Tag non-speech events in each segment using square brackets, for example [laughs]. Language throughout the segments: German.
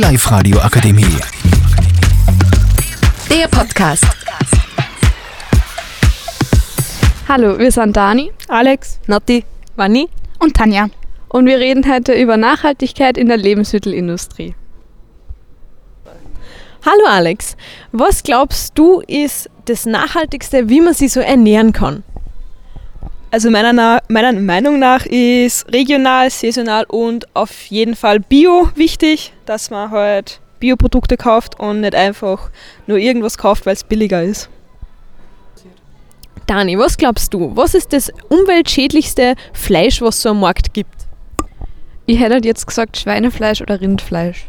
Live-Radio Akademie. Der Podcast. Hallo, wir sind Dani Alex, Nati, Vanni. und Tanja. und wir reden heute über Nachhaltigkeit in der Lebensmittelindustrie. Hallo Alex, was glaubst du ist das Nachhaltigste, wie man sich so ernähren kann? Also meiner, meiner Meinung nach ist regional, saisonal und auf jeden Fall Bio wichtig, dass man halt Bioprodukte kauft und nicht einfach nur irgendwas kauft, weil es billiger ist. Dani, was glaubst du, was ist das umweltschädlichste Fleisch, was es so am Markt gibt? Ich hätte halt jetzt gesagt Schweinefleisch oder Rindfleisch.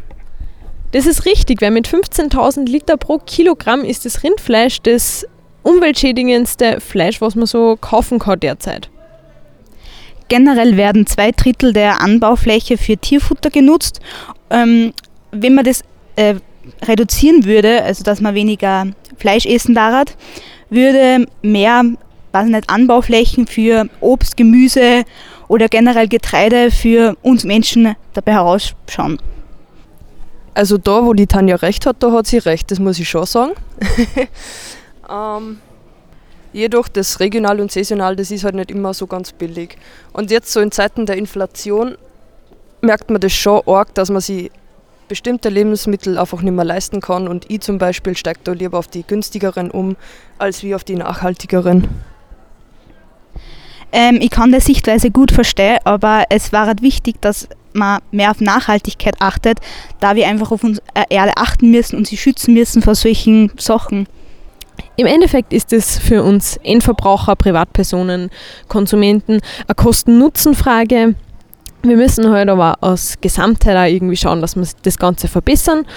Das ist richtig, weil mit 15.000 Liter pro Kilogramm ist das Rindfleisch das umweltschädigendste Fleisch, was man so kaufen kann derzeit. Generell werden zwei Drittel der Anbaufläche für Tierfutter genutzt. Ähm, wenn man das äh, reduzieren würde, also dass man weniger Fleisch essen darf, würde mehr weiß nicht, Anbauflächen für Obst, Gemüse oder generell Getreide für uns Menschen dabei herausschauen. Also da, wo die Tanja recht hat, da hat sie recht, das muss ich schon sagen. [laughs] ähm, jedoch das regional und saisonal, das ist halt nicht immer so ganz billig. Und jetzt so in Zeiten der Inflation merkt man das schon arg, dass man sich bestimmte Lebensmittel einfach nicht mehr leisten kann und ich zum Beispiel steige da lieber auf die günstigeren um, als wie auf die nachhaltigeren. Ähm, ich kann die Sichtweise gut verstehen, aber es war halt wichtig, dass man mehr auf Nachhaltigkeit achtet, da wir einfach auf unsere Erde achten müssen und sie schützen müssen vor solchen Sachen. Im Endeffekt ist es für uns Endverbraucher, Privatpersonen, Konsumenten eine Kosten-Nutzen-Frage. Wir müssen halt aber aus Gesamtheit auch irgendwie schauen, dass wir das Ganze verbessern.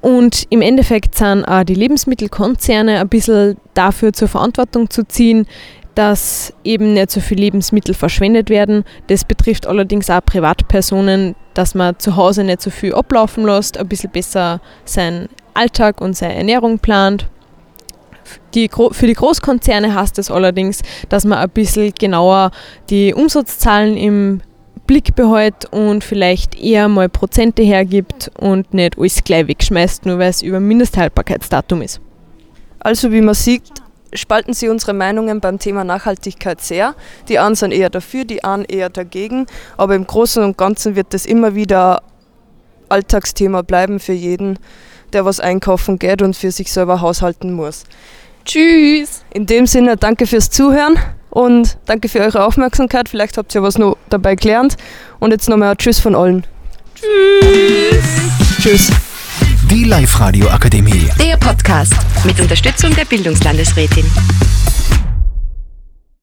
Und im Endeffekt sind auch die Lebensmittelkonzerne ein bisschen dafür zur Verantwortung zu ziehen, dass eben nicht so viel Lebensmittel verschwendet werden. Das betrifft allerdings auch Privatpersonen, dass man zu Hause nicht so viel ablaufen lässt, ein bisschen besser seinen Alltag und seine Ernährung plant. Die, für die Großkonzerne heißt es allerdings, dass man ein bisschen genauer die Umsatzzahlen im Blick behält und vielleicht eher mal Prozente hergibt und nicht alles gleich wegschmeißt, nur weil es über Mindesthaltbarkeitsdatum ist. Also wie man sieht, spalten sie unsere Meinungen beim Thema Nachhaltigkeit sehr. Die einen sind eher dafür, die anderen eher dagegen. Aber im Großen und Ganzen wird das immer wieder Alltagsthema bleiben für jeden, der was einkaufen geht und für sich selber haushalten muss. Tschüss! In dem Sinne, danke fürs Zuhören und danke für eure Aufmerksamkeit. Vielleicht habt ihr was noch dabei gelernt. Und jetzt nochmal ein Tschüss von allen. Tschüss! Tschüss. Die Live-Radio Akademie. Der Podcast mit Unterstützung der Bildungslandesrätin.